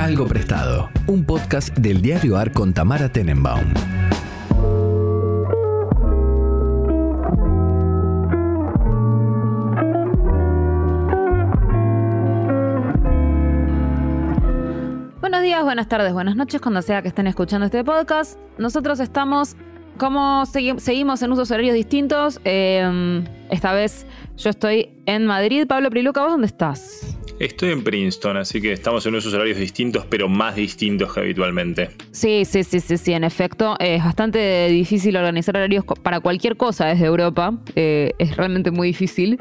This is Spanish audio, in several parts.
Algo Prestado, un podcast del diario AR con Tamara Tenenbaum. Buenos días, buenas tardes, buenas noches, cuando sea que estén escuchando este podcast. Nosotros estamos, como segui- seguimos en usos horarios distintos, eh, esta vez yo estoy en Madrid. Pablo Priluca, ¿vos dónde estás? Estoy en Princeton, así que estamos en unos horarios distintos, pero más distintos que habitualmente. Sí, sí, sí, sí, sí, en efecto. Es bastante difícil organizar horarios para cualquier cosa desde Europa. eh, es realmente muy difícil.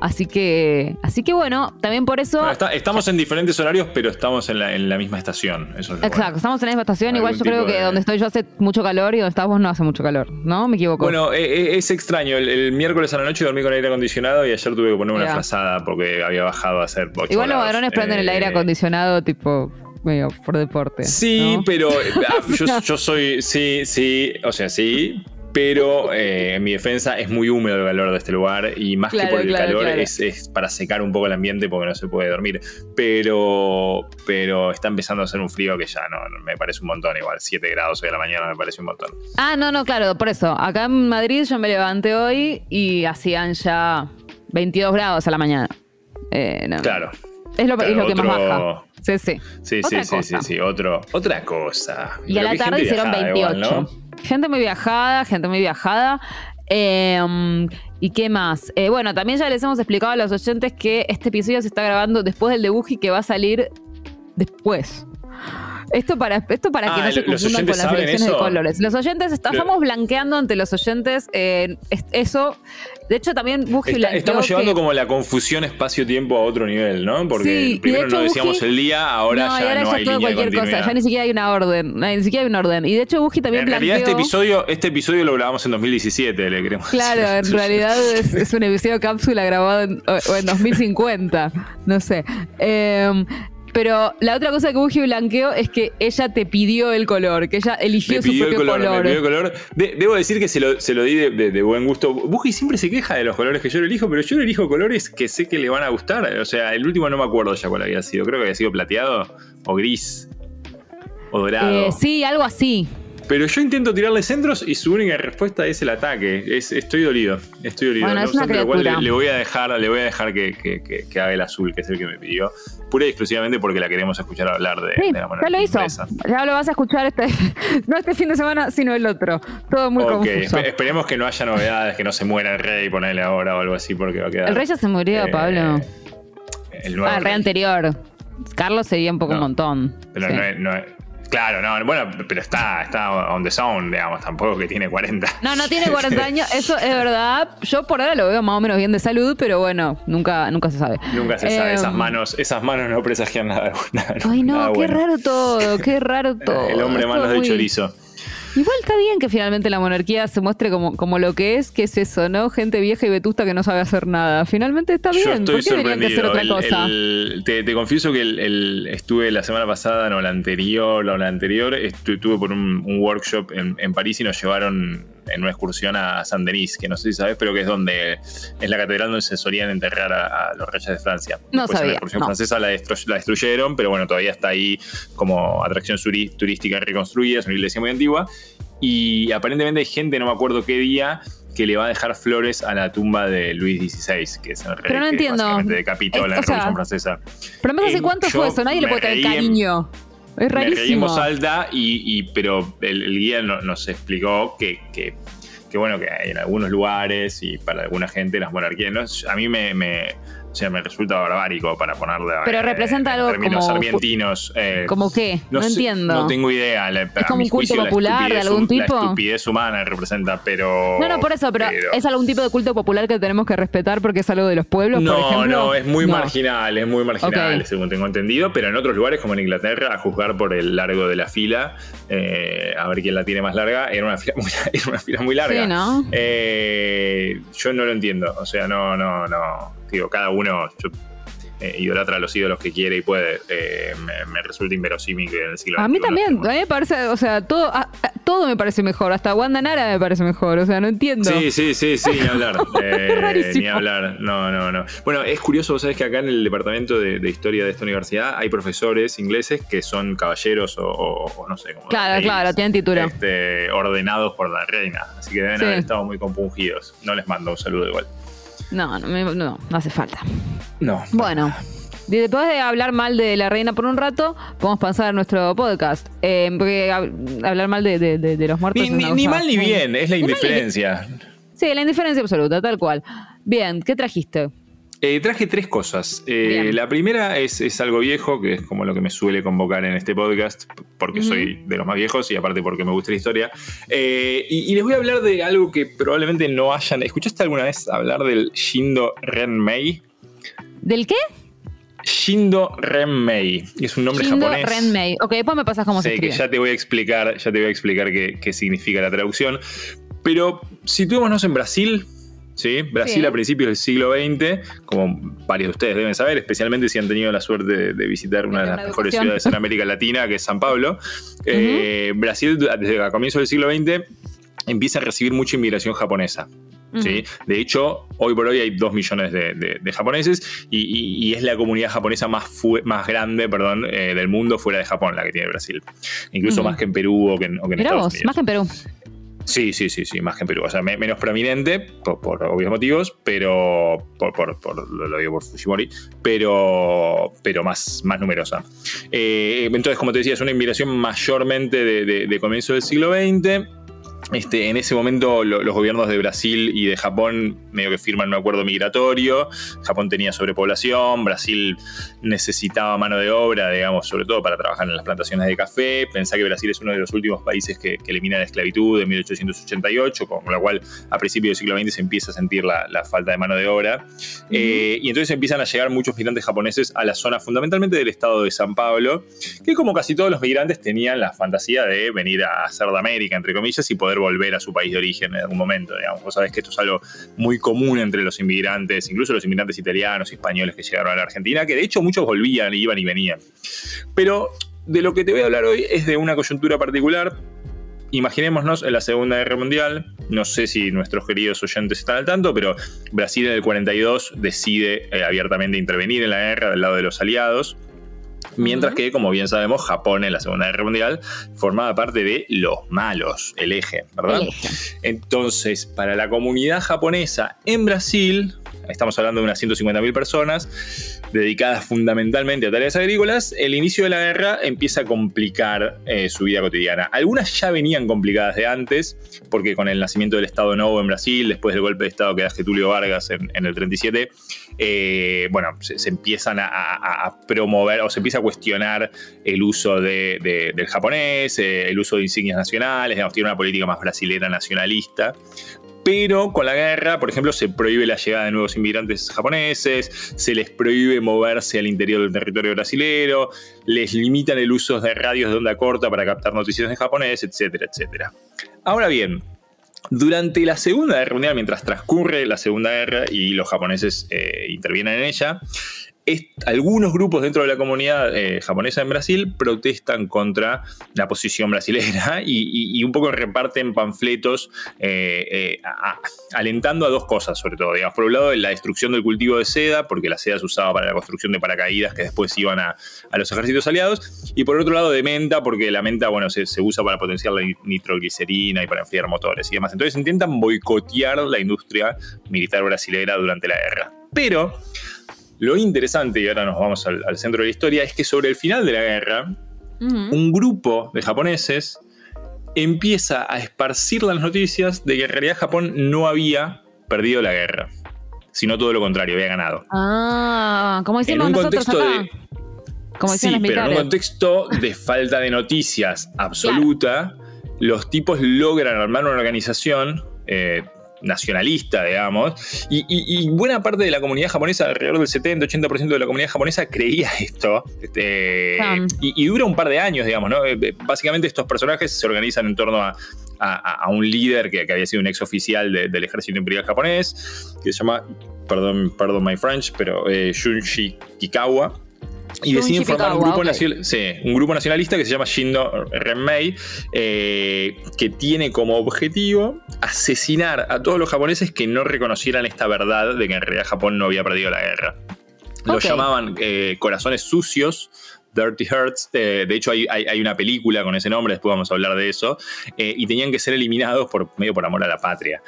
Así que, así que bueno, también por eso... Bueno, está- estamos en diferentes horarios, pero estamos en la, en la misma estación. Eso es lo Exacto, bueno. estamos en la misma estación. Igual yo creo que de- donde estoy yo hace mucho calor y donde estás vos no hace mucho calor, ¿no? Me equivoco. Bueno, eh, eh, es extraño. El, el miércoles a la noche dormí con aire acondicionado y ayer tuve que poner una Mira. frazada porque había bajado a hacer 8 Igual los varones prenden el Eh, aire acondicionado tipo medio por deporte. Sí, ¿no? pero eh, ah, yo, yo soy, sí, sí, o sea, sí, pero eh, en mi defensa es muy húmedo el calor de este lugar y más Claro, que por el claro, calor claro. Es, es para secar un poco el ambiente porque no se puede dormir. Pero, pero está empezando a hacer un frío que ya no, no, me parece un montón igual. 7 grados hoy a la mañana me parece un montón. Ah, no, no, claro, por eso. Acá en Madrid yo me levanté hoy y hacían ya 22 grados a la mañana. Eh, no. Claro. Es lo, es Claro, lo que más baja. Sí, sí. Sí, Otra sí, sí, sí, otro, otra cosa. Y a la tarde hicieron viajada 28. igual, ¿no? Gente muy viajada, gente muy viajada. Eh, ¿Y qué más? Eh, bueno, también ya les hemos explicado a los oyentes que este episodio se está grabando después del de Buji que va a salir después. Esto para, esto para que Ah, no se ¿los confundan con las elecciones de colores. Los oyentes, estamos blanqueando ante los oyentes eh, es- eso. De hecho, también Buji Está- estamos llevando que- como la confusión espacio-tiempo a otro nivel, ¿no? Porque Sí, y de primero hecho no decíamos el día, ahora no, ya ahora no ya hay todo línea cualquier cosa, ya ni siquiera hay una orden, ni siquiera hay un orden. Y de hecho Buji también En realidad este episodio, este episodio lo grabamos en 2017, le queremos Claro, en realidad es, es un episodio cápsula grabado en, o- o en 2050. No sé. Eh, pero la otra cosa que Buji blanqueó es que ella te pidió el color, que ella eligió Me su pidió el propio color, color. me pidió el color. De- debo decir que se lo, se lo di de, de- de buen gusto. Buji siempre se queja de los colores que yo le elijo, pero yo le elijo colores que sé que le van a gustar. O sea, el último no me acuerdo ya cuál había sido. Creo que había sido plateado o gris o dorado. Eh, sí, algo así. Pero yo intento tirarle centros y su única respuesta es el ataque. Es, estoy dolido. Estoy dolido. Bueno, No es una obstante lo cual criatura. le, le voy a dejar, le voy a dejar que, que- que- que haga el azul, que es el que me pidió. Pura y exclusivamente porque la queremos escuchar hablar de, Sí, de la ya monarquía lo hizo. Ya lo vas a escuchar este, no este fin de semana, sino el otro. Todo muy Ok, confuso. espe- esperemos que no haya novedades, que no se muera el rey, ponerle ahora o algo así, porque va a quedar. El rey ya se murió, eh, Pablo. El nuevo Ah, el rey anterior. Carlos sería un poco un montón. Pero Sí. no es- no es- Claro, no, bueno, pero está, está on the zone, digamos, tampoco que tiene 40. No, no tiene 40 años, eso es verdad. Yo por ahora lo veo más o menos bien de salud, pero bueno, nunca, nunca se sabe. Nunca se sabe, esas manos, esas manos no presagian nada, nada- Ay, no, nada qué bueno. raro todo, qué raro todo. El hombre manos de chorizo. Igual está bien que finalmente la monarquía se muestre como, como lo que es, que es eso, ¿no? Gente vieja y vetusta que no sabe hacer nada. Finalmente está bien. Yo estoy ¿Por qué tenían que hacer sorprendido. otra El- cosa? el- te, te confieso que el, estuve la semana pasada, no, la anterior, o la anterior, estu- estuve por un, un workshop en, en París y nos llevaron en una excursión a Saint Denis, que no sé si sabes, pero que es donde es la catedral donde se solían enterrar a, a los reyes de Francia. No Después en sabía, La excursión no. francesa la, destru- la destruyeron, pero bueno, todavía está ahí como atracción turística reconstruida, es una iglesia muy antigua. Y aparentemente hay gente, no me acuerdo qué día, que le va a dejar flores a la tumba de Luis XVI, que es el rey Pero no que entiendo. básicamente decapitó Es- la sea, Revolución Francesa. Pero además, ¿hace eh, cuánto yo fue eso? Nadie le puede tener en- cariño. Es rarísimo. voz alta, y, y- pero el, el guía no- nos explicó que, que, que, bueno, que en algunos lugares y para alguna gente las monarquías, ¿no? a mí me, me- o sea, me resulta barbárico para ponerle Pero eh, representa en algo términos como- sarmientinos. eh, ¿Cómo qué? No, sé, entiendo. No tengo idea. la- a como un culto juicio, popular de algún tipo? La estupidez humana representa, pero. No, no, por eso, pero, ¿es algún tipo de culto popular que tenemos que respetar porque es algo de los pueblos, por No, ejemplo? no, es muy No. marginal, es muy marginal, según tengo entendido, pero en otros lugares como en Inglaterra, a juzgar por el largo de la fila, eh, a ver quién la tiene más larga, era una fila muy, era una fila muy larga. Sí, ¿no? Eh, yo no lo entiendo, o sea, no, no, no, digo, cada uno, yo- eh, idolatra a los ídolos que quiere y puede. Eh, me, resulta inverosímil que en el siglo A mí también, a mí me parece, o sea, todo, todo me parece mejor, hasta Wanda Nara me parece mejor, o sea, no entiendo. Sí, sí, sí, sí, ni hablar. ni hablar, no, no, no. Bueno, es curioso, vos sabés que acá en el departamento de, historia de esta universidad hay profesores ingleses que son caballeros o, no sé cómo. Claro, claro, tienen título. Este, ordenados por la reina, así que deben haber estado muy compungidos. No les mando un saludo igual. No, no, no, no hace falta. No. Bueno. Después de hablar mal de la reina por un rato, podemos pasar a nuestro podcast. Eh, porque hablar mal de, los muertos. Ni, mal ni bien, es la indiferencia. Sí, la indiferencia absoluta, tal cual. Bien, ¿qué trajiste? Eh, traje tres cosas. Eh, la primera es, algo viejo, que es como lo que me suele convocar en este podcast, porque soy de los más viejos y aparte porque me gusta la historia. Eh, y, les voy a hablar de algo que probablemente no hayan. ¿Escuchaste alguna vez hablar del Shindo Renmei? ¿Del qué? Shindo Renmei. Es un nombre Shindo japonés. Renmei. Ok, después me pasas cómo se escribe. que ya te voy a explicar, ya te voy a explicar qué, qué significa la traducción. Pero situémonos en Brasil, ¿sí? Brasil a principios del siglo XX, como varios de ustedes deben saber, especialmente si han tenido la suerte de, visitar una de las mejores ciudades en América Latina, que es San Pablo. Eh, Brasil, desde el comienzo del siglo XX, empieza a recibir mucha inmigración japonesa. ¿Sí? De hecho, hoy por hoy hay dos millones de, japoneses y, es la comunidad japonesa más, más grande perdón, eh, del mundo fuera de Japón, la que tiene Brasil. Incluso más que en Perú o que, en, Estados Unidos. Más que en Perú. Sí, sí, sí, sí, más que en Perú. O sea, menos prominente, por, obvios motivos, pero. Por, lo digo por Fujimori, pero, pero más, más numerosa. Eh, entonces, como te decía, es una inmigración mayormente de comienzo del siglo XX este, en ese momento los gobiernos de Brasil y de Japón medio que firman un acuerdo migratorio. Japón tenía sobrepoblación, Brasil necesitaba mano de obra, digamos, sobre todo para trabajar en las plantaciones de café. Pensá que Brasil es uno de los últimos países que, elimina la esclavitud en 1888, con lo cual a principios del siglo XX se empieza a sentir la, falta de mano de obra. Eh, y entonces empiezan a llegar muchos migrantes japoneses a la zona fundamentalmente del estado de San Pablo, que como casi todos los migrantes tenían la fantasía de venir a hacer de América, entre comillas, y poder volver a su país de origen en algún momento. Digamos. Vos sabés que esto es algo muy común entre los inmigrantes, incluso los inmigrantes italianos y españoles que llegaron a la Argentina, que de hecho muchos volvían, iban y venían. Pero de lo que te voy a hablar hoy es de una coyuntura particular. Imaginémonos en la Segunda Guerra Mundial, no sé si nuestros queridos oyentes están al tanto, pero Brasil en el 42 decide eh, abiertamente intervenir en la guerra del lado de los aliados. Mientras que, como bien sabemos, Japón en la Segunda Guerra Mundial formaba parte de los malos, el eje, ¿verdad? Entonces, para la comunidad japonesa en Brasil, estamos hablando de unas 150.000 personas, dedicadas fundamentalmente a tareas agrícolas, el inicio de la guerra empieza a complicar eh, su vida cotidiana. Algunas ya venían complicadas de antes, porque con el nacimiento del Estado Novo en Brasil, después del golpe de Estado que da Getulio Vargas en, el 37, eh, bueno, se, empiezan a, promover o se empieza a cuestionar el uso del japonés, eh, el uso de insignias nacionales, digamos, tiene una política más brasilera nacionalista. Pero con la guerra, por ejemplo, se prohíbe la llegada de nuevos inmigrantes japoneses, se les prohíbe moverse al interior del territorio brasilero, les limitan el uso de radios de onda corta para captar noticias en japonés, etcétera, etcétera. Ahora bien, durante la Segunda Guerra Mundial, mientras transcurre la Segunda Guerra y los japoneses eh, intervienen en ella, algunos grupos dentro de la comunidad eh, japonesa en Brasil protestan contra la posición brasilera y, un poco reparten panfletos eh, eh, alentando a dos cosas, sobre todo. Digamos, por un lado, la destrucción del cultivo de seda, porque la seda se usaba para la construcción de paracaídas que después iban a, los ejércitos aliados, y por otro lado, de menta, porque la menta bueno, se, se usa para potenciar la nitroglicerina y para enfriar motores y demás. Entonces intentan boicotear la industria militar brasilera durante la guerra. Pero lo interesante, y ahora nos vamos al, centro de la historia, es que sobre el final de la guerra, un grupo de japoneses empieza a esparcir las noticias de que en realidad Japón no había perdido la guerra, sino todo lo contrario, había ganado. Ah, como decimos en un contexto de sí, pero en un contexto de falta de noticias absoluta, los tipos logran armar una organización eh, nacionalista, digamos, y, buena parte de la comunidad japonesa, alrededor del 70-80% de la comunidad japonesa creía esto, este, y, dura un par de años, digamos, ¿no? Eh, básicamente estos personajes se organizan en torno a, un líder que, había sido un ex oficial del ejército imperial japonés, que se llama perdón, perdón my French, pero eh, Kikawa. Y deciden formar un grupo, un grupo, nacionalista que se llama Shindo Renmei, eh, que tiene como objetivo asesinar a todos los japoneses que no reconocieran esta verdad de que en realidad Japón no había perdido la guerra. Lo llamaban eh, corazones sucios, Dirty Hearts. de hecho, hay, una película con ese nombre, después vamos a hablar de eso. y tenían que ser eliminados por medio por amor a la patria.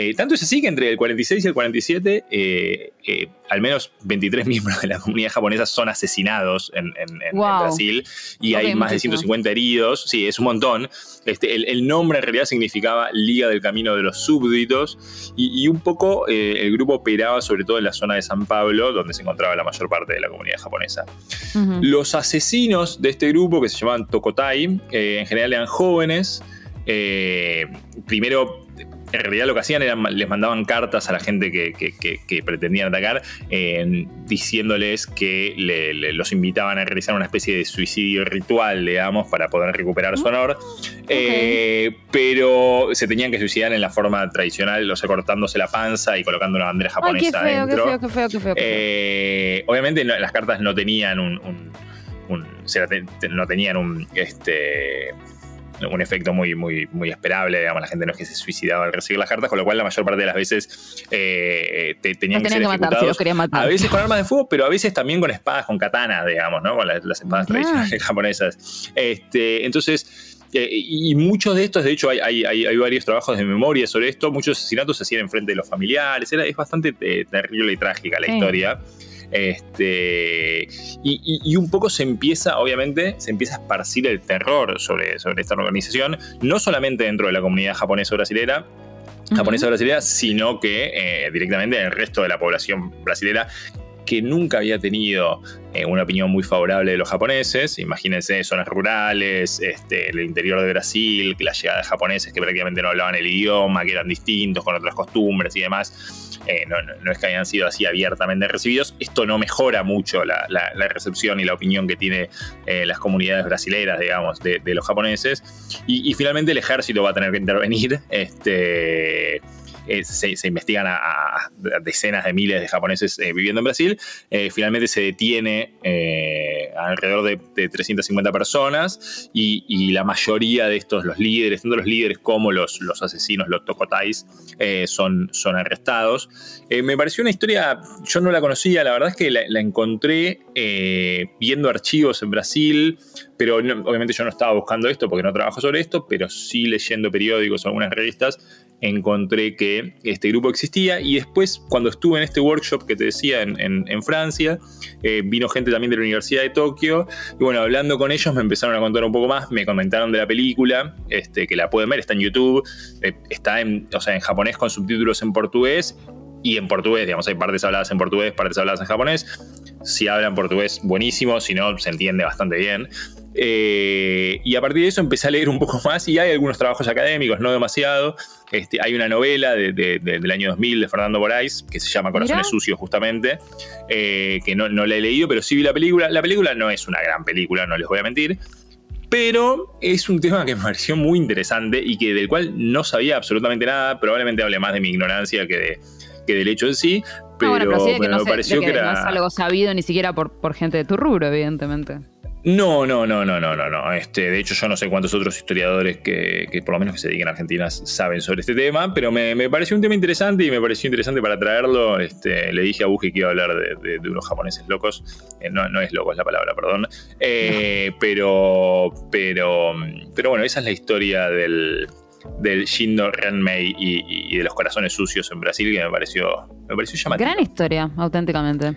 Eh, tanto es así que entre el 46 y el 47, eh, eh, al menos 23 miembros de la comunidad japonesa son asesinados en, Brasil y hay más de 150 heridos. Sí, es un montón. Este, el, nombre en realidad significaba Liga del Camino de los Súbditos y, un poco el grupo operaba sobre todo en la zona de San Pablo, donde se encontraba la mayor parte de la comunidad japonesa. Los asesinos de este grupo, que se llamaban Tokotai, en general eran jóvenes. primero en realidad lo que hacían era les mandaban cartas a la gente que, pretendían atacar, eh, diciéndoles que los invitaban a realizar una especie de suicidio ritual, digamos, para poder recuperar su honor. Eh, pero se tenían que suicidar en la forma tradicional, o sea, cortándose la panza y colocando una bandera japonesa Ay, qué feo, Qué feo, qué feo, eh, obviamente las cartas no tenían un, no tenían un este un efecto muy, muy, muy esperable. Digamos, la gente no es que se suicidaba al recibir las cartas, con lo cual la mayor parte de las veces eh, te, tenían que ser que matar. A veces con armas de fuego, pero a veces también con espadas, con katanas, digamos, ¿no? Con las, espadas tradicionales japonesas. Este, entonces. Eh, y muchos de estos, de hecho, hay, hay, hay, varios trabajos de memoria sobre esto. Muchos asesinatos se hacían en frente de los familiares. Era, es bastante eh, terrible y trágica la historia. Este, y, un poco se empieza, obviamente, se empieza a esparcir el terror sobre, sobre esta organización, no solamente dentro de la comunidad japonesa brasilera, japonesa brasilera, sino que eh, directamente en el resto de la población brasilera que nunca había tenido eh, una opinión muy favorable de los japoneses. Imagínense zonas rurales, este, el interior de Brasil, la llegada de japoneses que prácticamente no hablaban el idioma, que eran distintos, con otras costumbres y demás. Eh, no, es que hayan sido así abiertamente recibidos. Esto no mejora mucho la, recepción y la opinión que tienen eh, las comunidades brasileras, digamos, de, los japoneses. Y, y, finalmente el ejército va a tener que intervenir. Este, eh, se, investigan a, decenas de miles de japoneses eh, viviendo en Brasil. Eh, finalmente se detiene alrededor de, 350 personas y, la mayoría de estos, los líderes, tanto los líderes como los, asesinos, los tokotais, son, arrestados. me pareció una historia, yo no la conocía, la verdad es que la, encontré viendo archivos en Brasil, pero obviamente yo no estaba buscando esto porque no trabajo sobre esto, pero sí leyendo periódicos algunas revistas encontré que este grupo existía y después cuando estuve en este workshop que te decía en, Francia, eh, vino gente también de la Universidad de Tokio y bueno, hablando con ellos me empezaron a contar un poco más, me comentaron de la película, este, que la pueden ver, está en YouTube, eh, está en, o sea, en japonés con subtítulos en portugués y en portugués, digamos, hay partes habladas en portugués, partes habladas en japonés. Si hablan portugués, buenísimo, si no, se entiende bastante bien. Eh, y a partir de eso empecé a leer un poco más y hay algunos trabajos académicos, no demasiado. Este, hay una novela del año 2000 de Fernando Moraes que se llama Corazones Sucios justamente, eh, que no, no la he leído, pero sí vi la película. La película no es una gran película, no les voy a mentir. Pero es un tema que me pareció muy interesante y que del cual no sabía absolutamente nada. Probablemente hable más de mi ignorancia que, de, que del hecho en sí. Pero, me pareció que, era... no es algo sabido ni siquiera por, por gente de tu rubro, evidentemente. No, no, no, no, no, no, no. Este, de hecho, yo no sé cuántos otros historiadores que, por lo menos que se dediquen a Argentina saben sobre este tema, pero me, pareció un tema interesante y me pareció interesante para traerlo. Este, le dije a Buji que iba a hablar de, unos japoneses locos. Eh, no, no es loco, es la palabra, perdón. Eh, pero, pero, pero bueno, esa es la historia del, del Shindo Renmei y, y, de los corazones sucios en Brasil que me pareció, me pareció llamativo. Gran historia, auténticamente.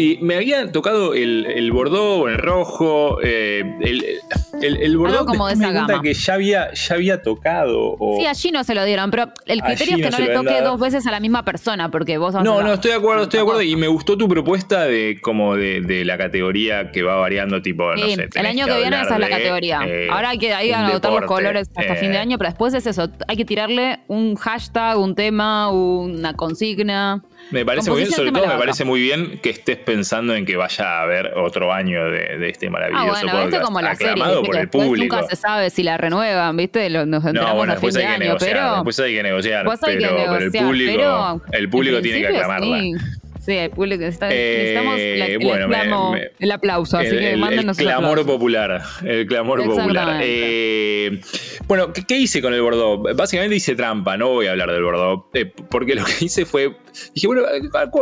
Y me había tocado el, el bordó, el rojo, eh, El, el Bordeaux como de esa gama. que ya había, ya había tocado. O... Sí, allí no se lo dieron, pero el Allí criterio es que no le toque dado. dos veces a la misma persona, porque vos No, a- no, estoy de acuerdo, estoy de acuerdo. Y me gustó tu propuesta de como de, de la categoría que va variando, tipo, no sé. el año que, viene esa es la categoría. eh, Ahora hay que ahí un anotar los deporte, colores hasta eh, fin de año, pero después es eso. Hay que tirarle un hashtag, un tema, una consigna. Me parece muy bien, sobre todo me parece muy bien que estés pensando en que vaya a haber otro año de, de este Ah, maravilloso bueno, podcast. como la serie, aclamado ¿viste? por el público. nunca se sabe si la renuevan, ¿viste? Nos No, bueno, a fin después de hay que año, negociar, pero... después hay que negociar, después hay que pero, pero el negociar, público, pero el público tiene que aclamarla. Sí, Sí, el público está, Eh, necesitamos la- el, bueno, me- aclamo- me- el aplauso, así el, que mándenos el clamor popular. El clamor popular. Eh, bueno, ¿qué, qué hice con el Bordeaux? Básicamente hice trampa, no voy a hablar del Bordeaux. eh, porque lo que hice fue. Dije, bueno,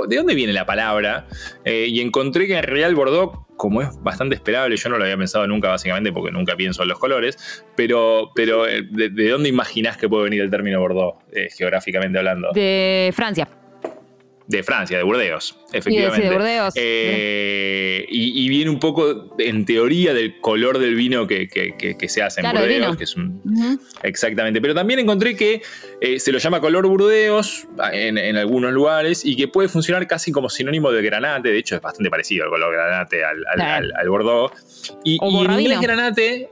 ¿de dónde viene la palabra? Eh, y encontré que en realidad el Bordeaux, como es bastante esperable, yo no lo había pensado nunca, básicamente, porque nunca pienso en los colores. Pero, pero eh, ¿de, de dónde imaginás que puede venir el término Bordeaux, eh, geográficamente hablando? De Francia. De Francia, de Burdeos, Sí, efectivamente. de Burdeos. Eh, y, y viene un poco, en teoría, del color del vino que, que- que- que se hace en Claro, Burdeos, que es un. Exactamente. Pero también encontré que eh, se lo llama color Burdeos en, en algunos lugares y que puede funcionar casi como sinónimo de granate. De hecho, es bastante parecido el color granate al, al, Claro. al- al Bordeaux. Y, O y en inglés granate.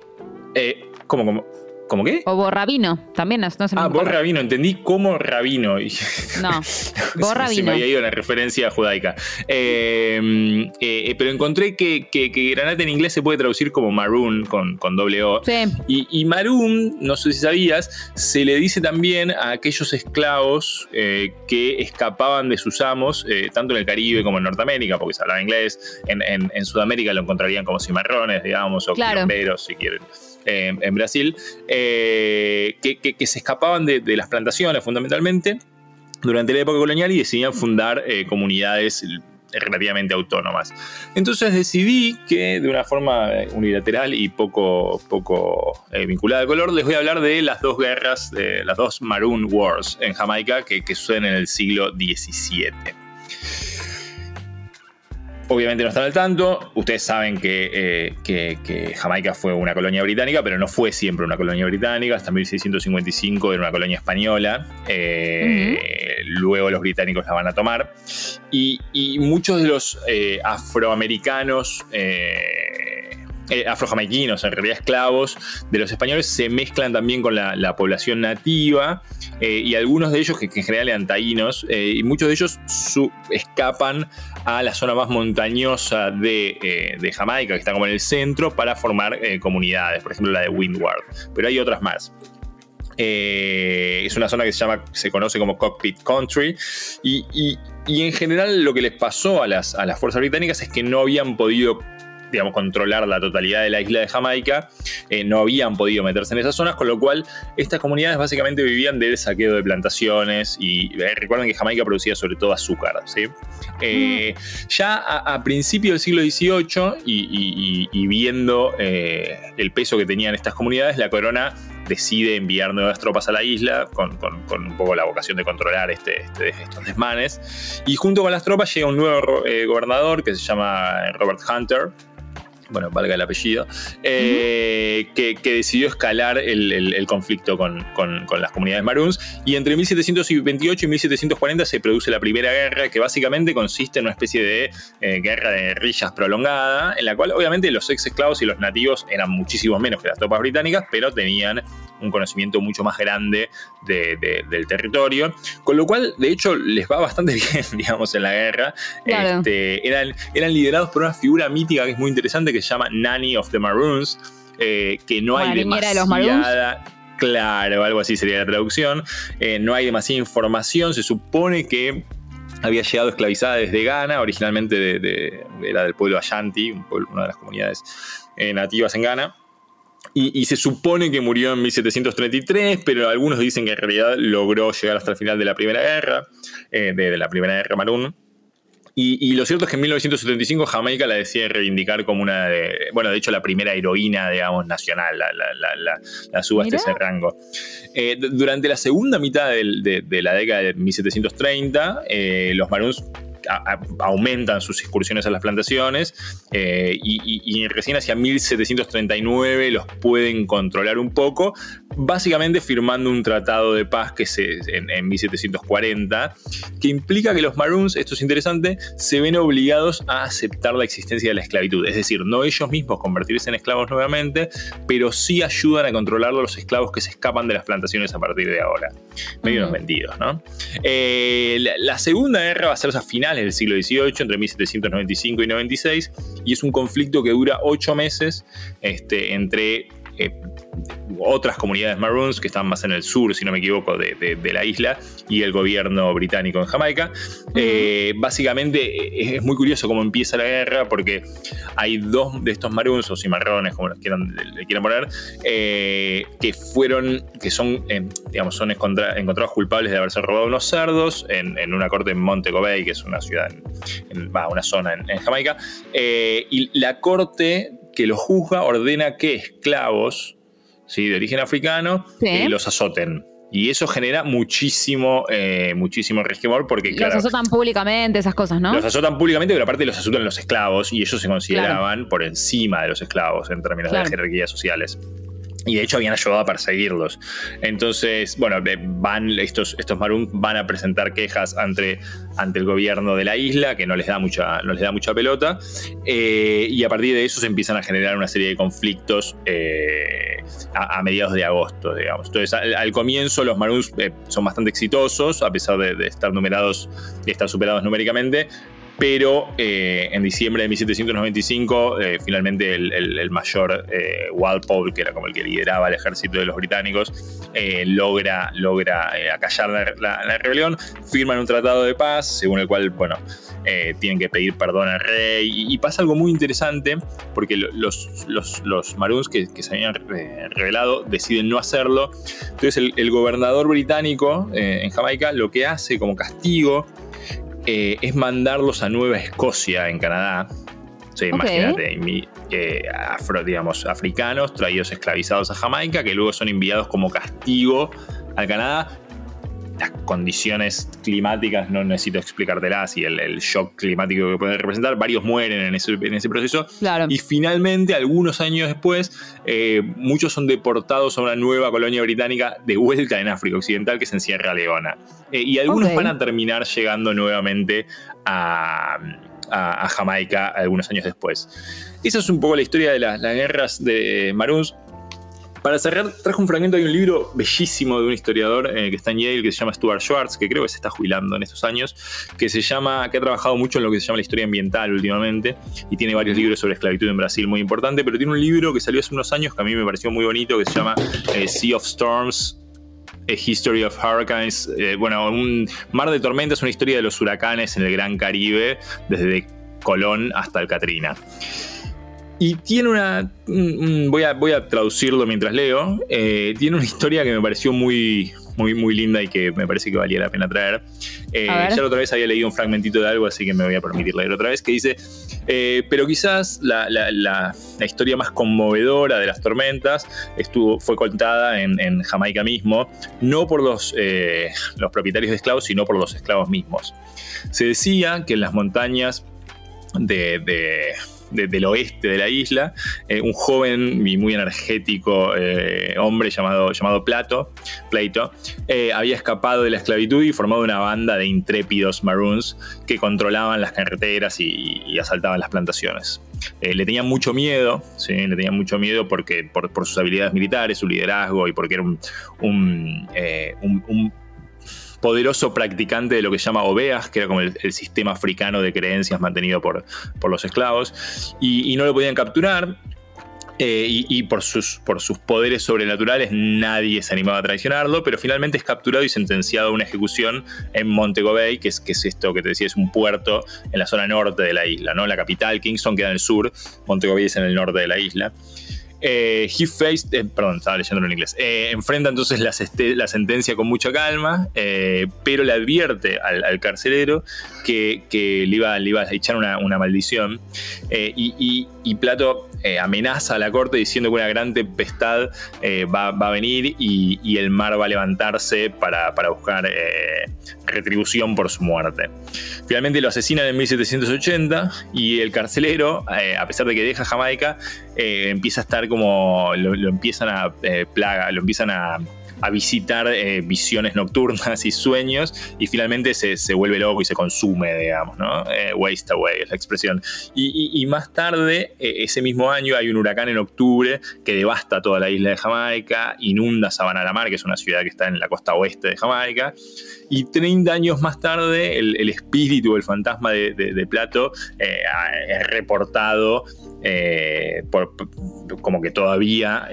Eh, ¿Cómo, cómo? ¿Cómo qué? O borrabino, también no, no es el Ah, mismo vos color. rabino, entendí como rabino. No, Se borrabino. me había ido la referencia judaica. Eh, eh, pero encontré que, que- que granate en inglés se puede traducir como maroon con, con doble O. Sí, Y, y maroon, no sé si sabías, se le dice también a aquellos esclavos eh, que escapaban de sus amos, tanto en el Caribe como en Norteamérica, porque se hablaba inglés. En, en- en Sudamérica lo encontrarían como cimarrones, digamos, o Claro. quilomberos, si quieren. Eh, en Brasil, eh, que, se escapaban de, las plantaciones fundamentalmente durante la época colonial y decidían fundar eh, comunidades relativamente autónomas. Entonces decidí que de una forma eh, unilateral y poco, poco vinculada al color, les voy a hablar de las dos guerras, las dos Maroon Wars en Jamaica que, que suceden en el siglo XVII. Obviamente no están al tanto, ustedes saben que, eh, que- que Jamaica fue una colonia británica, pero no fue siempre una colonia británica, hasta 1655 era una colonia española, eh, luego los británicos la van a tomar, y, y muchos de los eh, afroamericanos, eh, afrojamaiquinos, en realidad esclavos de los españoles, se mezclan también con la, la población nativa, eh, y algunos de ellos, que, en general eran taínos, eh, y muchos de ellos su- escapan a la zona más montañosa de, eh, de Jamaica, que está como en el centro, para formar comunidades, por ejemplo la de Windward. Pero hay otras más. Es una zona que se llama, se conoce como Cockpit Country. Y, y- y en general lo que les pasó a las, a las fuerzas británicas es que no habían podido digamos, controlar la totalidad de la isla de Jamaica, eh, no habían podido meterse en esas zonas, con lo cual estas comunidades básicamente vivían del saqueo de plantaciones y eh, recuerden que Jamaica producía sobre todo azúcar, ¿sí? Eh, Ya a, a principios del siglo XVIII y, viendo eh, el peso que tenían estas comunidades, la corona decide enviar nuevas tropas a la isla con, un poco la vocación de controlar este, este- estos desmanes. Y junto con las tropas llega un nuevo gobernador que se llama Robert Hunter. Bueno, valga el apellido, eh, que, que decidió escalar el, el- el conflicto con, con- con las comunidades maroons. Y entre 1728 y 1740 se produce la primera guerra, que básicamente consiste en una especie de eh, guerra de guerrillas prolongada, en la cual obviamente los ex esclavos y los nativos eran muchísimo menos que las tropas británicas, pero tenían un conocimiento mucho más grande de- de- del territorio, con lo cual de hecho les va bastante bien, digamos, en la guerra. Claro. Este, eran, eran liderados por una figura mítica que es muy interesante que se llama Nanny of the Maroons, eh, que no Como hay niñera de los Maroons. demasiada... Claro, algo así sería la traducción. Eh, no hay demasiada información. Se supone que había llegado esclavizada desde Ghana, originalmente de, de- era del pueblo Ashanti, un pueblo- una de las comunidades eh, nativas en Ghana. Y, y se supone que murió en 1733, pero algunos dicen que en realidad logró llegar hasta el final de la Primera Guerra, eh, de, de la Primera Guerra Maroon. Y, y lo cierto es que en 1975 Jamaica la decide reivindicar como una de, bueno, de hecho la primera heroína, digamos, nacional, la, la, la, la, la suba hasta ese rango. Eh, durante la segunda mitad del- de, de la década de 1730, eh, los Maroons aumentan sus excursiones a las plantaciones eh, y, recién hacia 1739 los pueden controlar un poco, básicamente firmando un tratado de paz que se, en, en 1740, que implica que los Maroons, esto es interesante, se ven obligados a aceptar la existencia de la esclavitud, es decir, no ellos mismos convertirse en esclavos nuevamente, pero sí ayudan a controlar los esclavos que se escapan de las plantaciones a partir de ahora. Medio unos vendidos, ¿no? Eh, la, Segunda Guerra va a ser a finales del siglo XVIII, entre 1795 y 96, y es un conflicto que dura ocho meses este, entre eh, otras comunidades maroons que están más en el sur, si no me equivoco, de, la isla y el gobierno británico en Jamaica. Eh, básicamente eh, es muy curioso cómo empieza la guerra porque hay dos de estos maroons o cimarrones, como los quieran, le quieran poner, que fueron, que son, digamos, son encontrados culpables de haberse robado unos cerdos en, una corte en Montego Bay, que es una ciudad, en, una zona en, en Jamaica. y la corte que lo juzga ordena que esclavos ¿sí? de origen africano eh, los azoten. Y eso genera muchísimo, eh, muchísimo resquemor porque, Los azotan públicamente, esas cosas, ¿no? Los azotan públicamente, pero aparte los azotan los esclavos y ellos se consideraban por encima de los esclavos en términos de jerarquías sociales y de hecho habían ayudado a perseguirlos. Entonces, bueno, van, estos, estos van a presentar quejas ante, ante el gobierno de la isla, que no les da mucha, no les da mucha pelota, eh, y a partir de eso se empiezan a generar una serie de conflictos eh, a, mediados de agosto, digamos. Entonces, al, comienzo los Maroons eh, son bastante exitosos, a pesar de, estar numerados, de estar superados numéricamente, pero eh, en diciembre de 1795 eh, finalmente el, mayor eh, Walpole, que era como el que lideraba el ejército de los británicos, logra, logra acallar la, rebelión, firman un tratado de paz, según el cual, bueno, tienen que pedir perdón al rey, y, pasa algo muy interesante, porque los, los, los Maroons que, se habían revelado deciden no hacerlo, entonces el, el gobernador británico en Jamaica lo que hace como castigo, eh, es mandarlos a Nueva Escocia, en Canadá. Sí, imagínate, eh, afro, digamos, africanos traídos esclavizados a Jamaica, que luego son enviados como castigo al Canadá las condiciones climáticas no necesito explicártelas y el, shock climático que pueden representar. Varios mueren en ese, proceso. Y finalmente, algunos años después, eh, muchos son deportados a una nueva colonia británica de vuelta en África Occidental, que es en Sierra Leona. Eh, y algunos van a terminar llegando nuevamente a, Jamaica algunos años después. Esa es un poco la historia de las guerras de Maroons para cerrar, trajo un fragmento de un libro bellísimo de un historiador eh, que está en Yale, que se llama Stuart Schwartz, que creo que se está jubilando en estos años, que se llama, que ha trabajado mucho en lo que se llama la historia ambiental últimamente, y tiene varios libros sobre esclavitud en Brasil muy importante, pero tiene un libro que salió hace unos años que a mí me pareció muy bonito, que se llama eh, Sea of Storms, a History of Hurricanes, eh, bueno, un mar de tormentas, una historia de los huracanes en el Gran Caribe, desde Colón hasta el Katrina. Y tiene una. voy, a, voy a traducirlo mientras leo. Eh, tiene una historia que me pareció muy, muy, muy linda y que me parece que valía la pena traer. Eh, ya la otra vez había leído un fragmentito de algo, así que me voy a permitir leer otra vez, que dice, eh, pero quizás la, la, historia más conmovedora de las tormentas estuvo, fue contada en, en Jamaica mismo, no por los, los propietarios de esclavos, sino por los esclavos mismos. Se decía que en las montañas de del oeste de la isla, eh, un joven y muy energético eh, hombre llamado, llamado Plato, Plato eh, había escapado de la esclavitud y formado una banda de intrépidos maroons que controlaban las carreteras y, asaltaban las plantaciones. le tenían mucho miedo, ¿sí? le tenían mucho miedo porque, por, sus habilidades militares, su liderazgo y porque era un poderoso practicante de lo que se llama Obeas, que era como el, sistema africano de creencias mantenido por, por los esclavos, y, no lo podían capturar. Eh, y, por, sus, por sus poderes sobrenaturales nadie se animaba a traicionarlo, pero finalmente es capturado y sentenciado a una ejecución en Montego Bay, que es, que es esto que te decía, es un puerto en la zona norte de la isla. ¿no? La capital, Kingston, queda en el sur, Montego Bay es en el norte de la isla. Eh, he faced, eh, perdón, estaba leyéndolo en inglés. Eh, enfrenta entonces la, sentencia con mucha calma, pero le advierte al, carcelero que, le, iba, a echar una, maldición. Y, Plato eh, amenaza a la corte diciendo que una gran tempestad eh, va, a venir y, el mar va a levantarse para, buscar retribución por su muerte. Finalmente lo asesinan en 1780 y el carcelero, a pesar de que deja Jamaica, empieza a estar como lo, lo empiezan a plaga, lo empiezan a a visitar eh, visiones nocturnas y sueños y finalmente se, vuelve loco y se consume, digamos, ¿no? Eh, waste away es la expresión. Y, más tarde, eh, ese mismo año, hay un huracán en octubre que devasta toda la isla de Jamaica, inunda Sabana la Mar, que es una ciudad que está en la costa oeste de Jamaica. Y 30 años más tarde, el, espíritu, el fantasma de, Plato es reportado como que todavía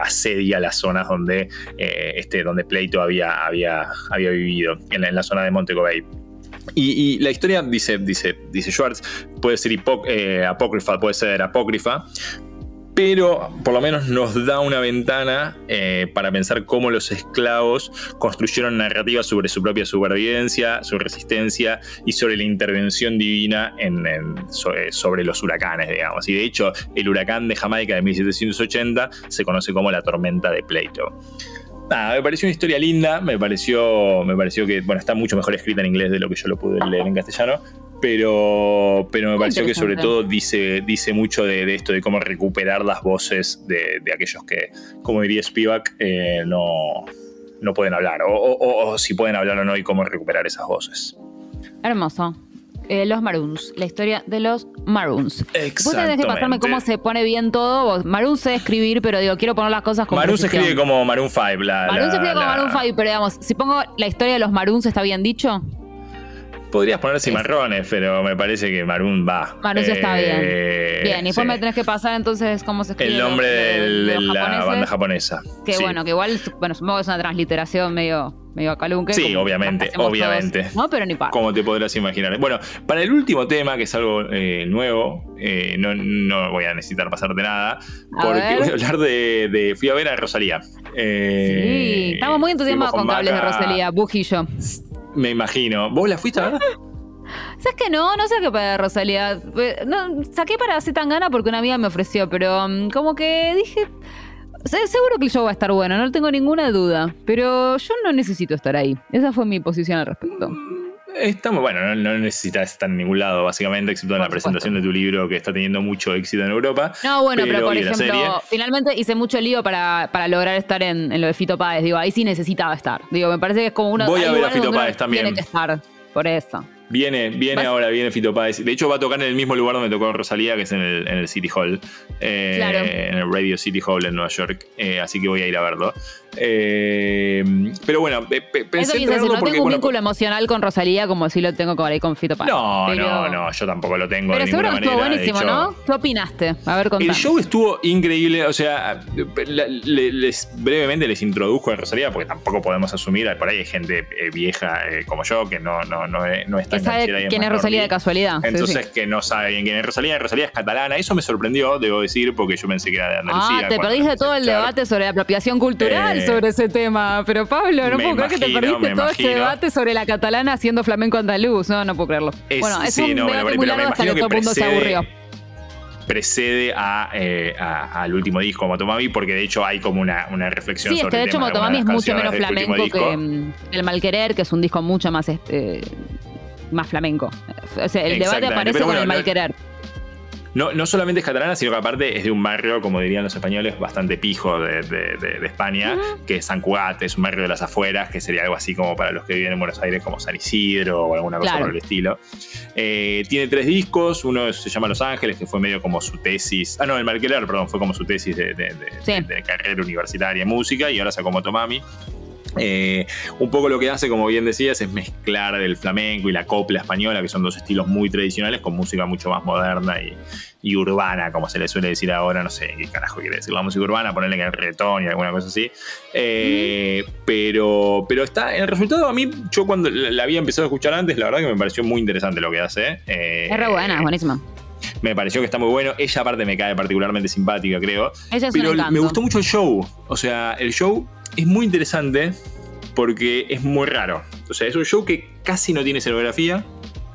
asedia las zonas donde eh, este, donde Plato había, había, había vivido, en la, zona de Montego Bay. Y, la historia, dice, dice, dice Schwartz, puede ser eh, apócrifa, puede ser apócrifa, pero por lo menos nos da una ventana eh, para pensar cómo los esclavos construyeron narrativas sobre su propia supervivencia, su resistencia y sobre la intervención divina en, sobre, los huracanes, digamos. Y de hecho, el huracán de Jamaica de 1780 se conoce como la tormenta de Plato me pareció una historia linda, me pareció, me pareció que, bueno, está mucho mejor escrita en inglés de lo que yo lo pude leer en castellano, pero, pero me pareció que sobre todo dice, dice mucho de, esto, de cómo recuperar las voces de, aquellos que, como diría Spivak, eh, no, no pueden hablar, o si pueden hablar o no, y cómo recuperar esas voces. Hermoso. Eh, los Maroons, la historia de los Maroons. Vos tenés que pasarme cómo se pone bien todo. Maroons sé escribir, pero digo, quiero poner las cosas como. Maroons se escribe como Maroon 5. La, Maroons se escribe como Maroon 5, pero digamos, si pongo la historia de los Maroons, ¿está bien dicho? Podrías poner cimarrones, pero me parece que Maroon va. Maroon está bien. Eh, bien, y después me tenés que pasar entonces cómo se escribe. El nombre de, la banda japonesa. Que bueno, que igual, bueno, supongo que es una transliteración medio medio calunque. Sí, obviamente, obviamente. no, pero ni para. Como te podrás imaginar. Bueno, para el último tema, que es algo eh, nuevo, eh, no, voy a necesitar pasarte nada, porque voy a hablar de, Fui a ver a Rosalía. Eh, sí, estamos muy entusiasmados con, cables de Rosalía, yo. Me imagino. ¿Vos la fuiste a ver? ¿Sabes que no? No sé qué para Rosalía. No, saqué para hacer tan gana porque una amiga me ofreció, pero mm, como que dije seguro que el show va a estar bueno, no tengo ninguna duda. Pero yo no necesito estar ahí. Esa fue mi posición al respecto. Estamos, bueno, no, necesitas estar en ningún lado, básicamente, excepto en la presentación de tu libro que está teniendo mucho éxito en Europa. No, bueno, pero, por ejemplo, finalmente hice mucho lío para, lograr estar en, lo de Fito Páez. Digo, ahí sí necesitaba estar. Digo, me parece que es como una. Voy a ver a Fito Páez también. Tiene que estar, por eso. Viene, viene ahora, viene Fito Páez. De hecho, va a tocar en el mismo lugar donde tocó Rosalía, que es en el, en el City Hall. Eh, en el Radio City Hall en Nueva York. Eh, así que voy a ir a verlo. Eh, pero bueno, pensé Eso decir, no tengo un vínculo emocional con Rosalía como si lo tengo con, con Fito Páez. No, no, no, yo tampoco lo tengo. Pero seguro que estuvo buenísimo, ¿no? ¿Qué opinaste? A ver, contame. El show estuvo increíble. O sea, les, brevemente les introduzco a Rosalía porque tampoco podemos asumir. Por ahí hay gente vieja como yo que no, no, no, no está sabe quién es Rosalía de casualidad. Entonces, que no sabe bien quién es Rosalía. Rosalía es catalana. Eso me sorprendió, debo decir, porque yo pensé que era de Andalucía. Ah, te perdiste todo el debate sobre la apropiación cultural eh, sobre ese tema. Pero Pablo, no puedo creer que te perdiste todo ese debate sobre la catalana haciendo flamenco andaluz. No, no puedo creerlo. bueno, es un debate muy largo hasta que, todo el mundo se aburrió precede eh, a, al último disco Motomami, porque de hecho hay como una, una reflexión sí, sobre es que de hecho Motomami es mucho menos flamenco que El Malquerer, que es un disco mucho más este, más flamenco. O sea, el debate aparece con el mal querer. No, no solamente es catalana, sino que aparte es de un barrio, como dirían los españoles, bastante pijo de, España, que es San Cugat, es un barrio de las afueras, que sería algo así como para los que viven en Buenos Aires, como San Isidro o alguna cosa por el estilo. Eh, tiene tres discos, uno se llama Los Ángeles, que fue medio como su tesis, ah no, el Marqueler, perdón, fue como su tesis de, carrera universitaria en música, y ahora sacó Motomami. Eh, un poco lo que hace, como bien decías, es mezclar el flamenco y la copla española, que son dos estilos muy tradicionales, con música mucho más moderna y, urbana, como se le suele decir ahora. No sé qué carajo quiere decir la música urbana, ponerle en el reggaetón y alguna cosa así. Eh, pero, pero está, el resultado a mí, yo cuando la había empezado a escuchar antes, la verdad que me pareció muy interesante lo que hace. Eh, es re buena, es buenísima me pareció que está muy bueno. Ella aparte me cae particularmente simpática, creo. Ella es Pero me gustó mucho el show. O sea, el show es muy interesante porque es muy raro. O sea, es un show que casi no tiene escenografía.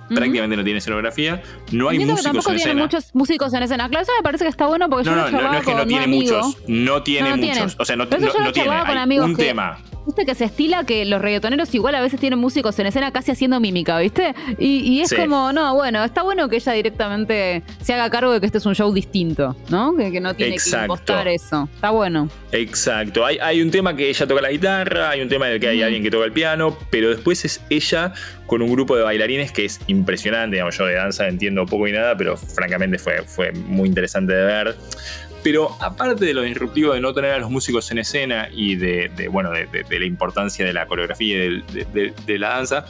prácticamente no tiene escenografía, no hay Entiendo que músicos tampoco en tiene escena. muchos músicos en escena. Claro, eso me parece que está bueno porque No, yo no, lo no, no es que no tiene muchos, no tiene No, muchos, o sea, no, Pero no- eso yo no lo tiene, con hay amigos un que- tema. Viste que se estila que los reggaetoneros igual a veces tienen músicos en escena casi haciendo mímica, ¿viste? Y, y es Sí. como, no, bueno, está bueno que ella directamente se haga cargo de que este es un show distinto, ¿no? Que, que no tiene Exacto. que impostar eso. Está bueno. Exacto, hay, hay un tema que ella toca la guitarra, hay un tema en el que hay alguien que toca el piano, pero después es ella con un grupo de bailarines que es impresionante, digamos, yo de danza entiendo poco y nada, pero francamente fue, fue muy interesante de ver. Pero aparte de lo disruptivo de no tener a los músicos en escena y de, de, bueno, de, de- de la importancia de la coreografía y de, la danza,